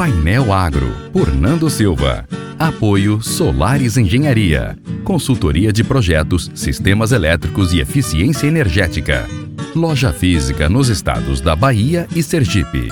Painel Agro, por Nando Silva. Apoio Solares Engenharia. Consultoria de projetos, sistemas elétricos e eficiência energética. Loja física nos estados da Bahia e Sergipe.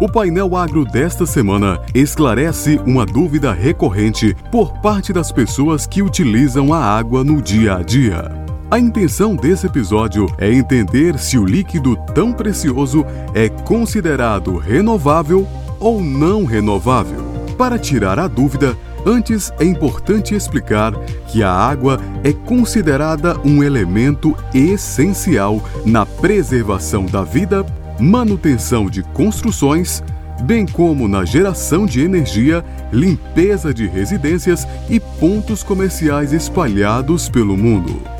O painel agro desta semana esclarece uma dúvida recorrente por parte das pessoas que utilizam a água no dia a dia. A intenção desse episódio é entender se o líquido tão precioso é considerado renovável ou não renovável. Para tirar a dúvida, antes é importante explicar que a água é considerada um elemento essencial na preservação da vida manutenção de construções, bem como na geração de energia, limpeza de residências e pontos comerciais espalhados pelo mundo.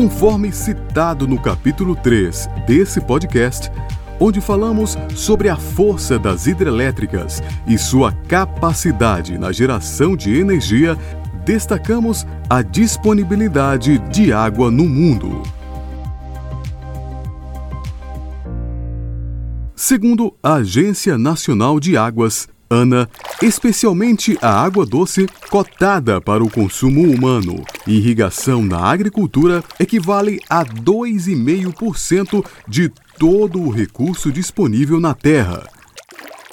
Conforme citado no capítulo 3 desse podcast, onde falamos sobre a força das hidrelétricas e sua capacidade na geração de energia, destacamos a disponibilidade de água no mundo. Segundo a Agência Nacional de Águas, ANA, especialmente a água doce cotada para o consumo humano irrigação na agricultura equivale a 2,5% de todo o recurso disponível na Terra.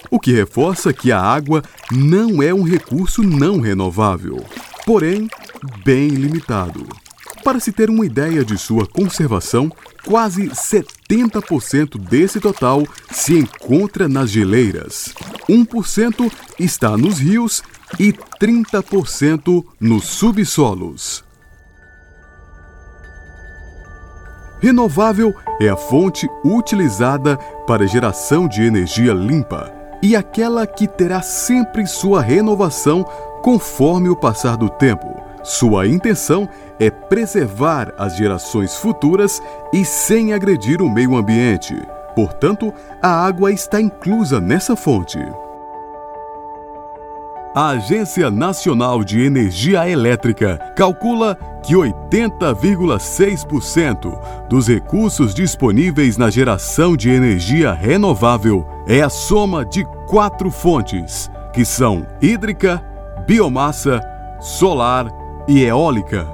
O que reforça que a água não é um recurso não renovável, porém bem limitado. Para se ter uma ideia de sua conservação, quase 70% desse total se encontra nas geleiras, 1% está nos rios e 30% nos subsolos. Renovável é a fonte utilizada para geração de energia limpa e aquela que terá sempre sua renovação conforme o passar do tempo sua intenção é preservar as gerações futuras e sem agredir o meio ambiente. Portanto, a água está inclusa nessa fonte. A Agência Nacional de Energia Elétrica calcula que 80,6% dos recursos disponíveis na geração de energia renovável é a soma de quatro fontes, que são hídrica, biomassa, solar e eólica.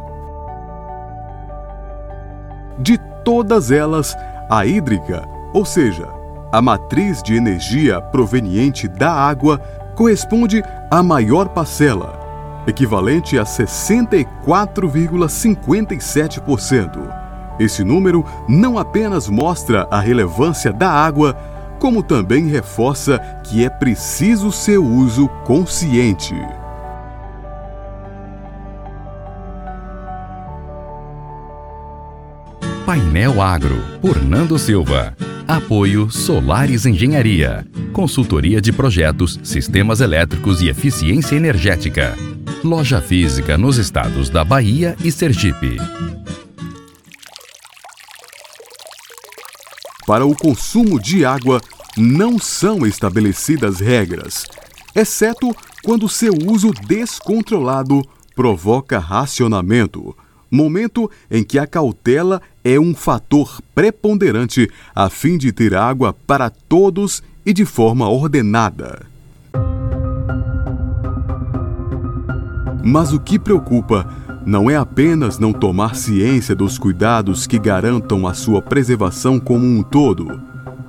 De todas elas, a hídrica, ou seja, a matriz de energia proveniente da água, corresponde à maior parcela, equivalente a 64,57%. Esse número não apenas mostra a relevância da água, como também reforça que é preciso seu uso consciente. Painel Agro, por Nando Silva. Apoio Solares Engenharia. Consultoria de projetos, sistemas elétricos e eficiência energética. Loja física nos estados da Bahia e Sergipe. Para o consumo de água, não são estabelecidas regras, exceto quando seu uso descontrolado provoca racionamento momento em que a cautela é um fator preponderante a fim de ter água para todos e de forma ordenada. Mas o que preocupa não é apenas não tomar ciência dos cuidados que garantam a sua preservação como um todo,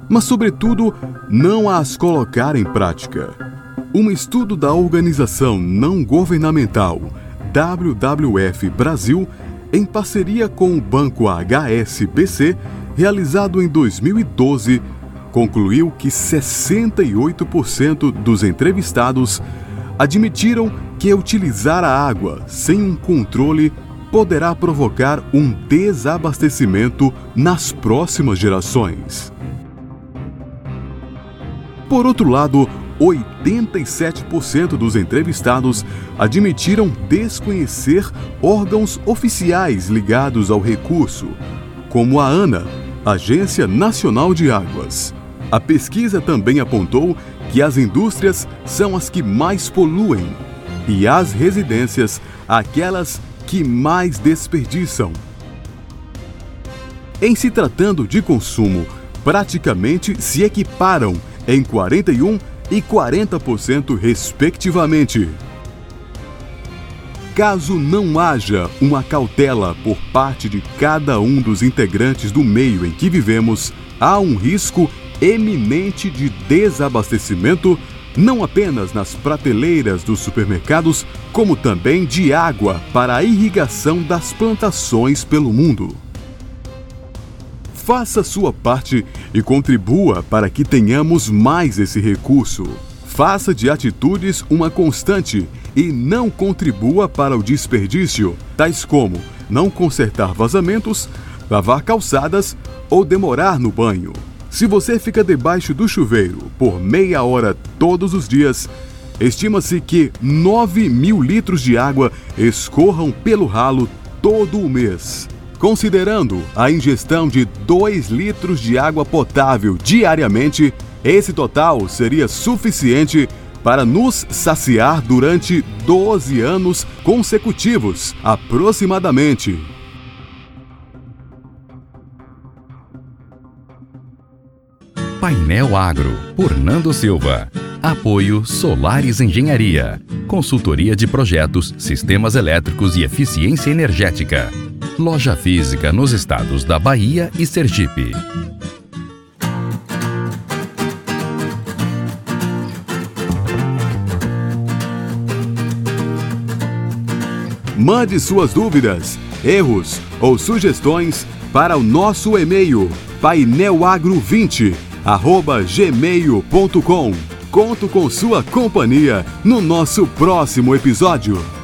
mas, sobretudo, não as colocar em prática. Um estudo da organização não governamental WWF Brasil em parceria com o banco HSBC, realizado em 2012, concluiu que 68% dos entrevistados admitiram que utilizar a água sem um controle poderá provocar um desabastecimento nas próximas gerações. Por outro lado, 87% dos entrevistados admitiram desconhecer órgãos oficiais ligados ao recurso, como a ANA, Agência Nacional de Águas. A pesquisa também apontou que as indústrias são as que mais poluem e as residências aquelas que mais desperdiçam. Em se tratando de consumo, praticamente se equiparam em 41 e 40%, respectivamente. Caso não haja uma cautela por parte de cada um dos integrantes do meio em que vivemos, há um risco eminente de desabastecimento, não apenas nas prateleiras dos supermercados, como também de água para a irrigação das plantações pelo mundo. Faça sua parte e contribua para que tenhamos mais esse recurso. Faça de atitudes uma constante e não contribua para o desperdício, tais como não consertar vazamentos, lavar calçadas ou demorar no banho. Se você fica debaixo do chuveiro por meia hora todos os dias, estima-se que 9 mil litros de água escorram pelo ralo todo o mês. Considerando a ingestão de 2 litros de água potável diariamente, esse total seria suficiente para nos saciar durante 12 anos consecutivos, aproximadamente. Painel Agro, por Nando Silva. Apoio Solares Engenharia. Consultoria de projetos, sistemas elétricos e eficiência energética. Loja física nos estados da Bahia e Sergipe. Mande suas dúvidas, erros ou sugestões para o nosso e-mail painelagro20 arroba gmail.com. Conto com sua companhia no nosso próximo episódio.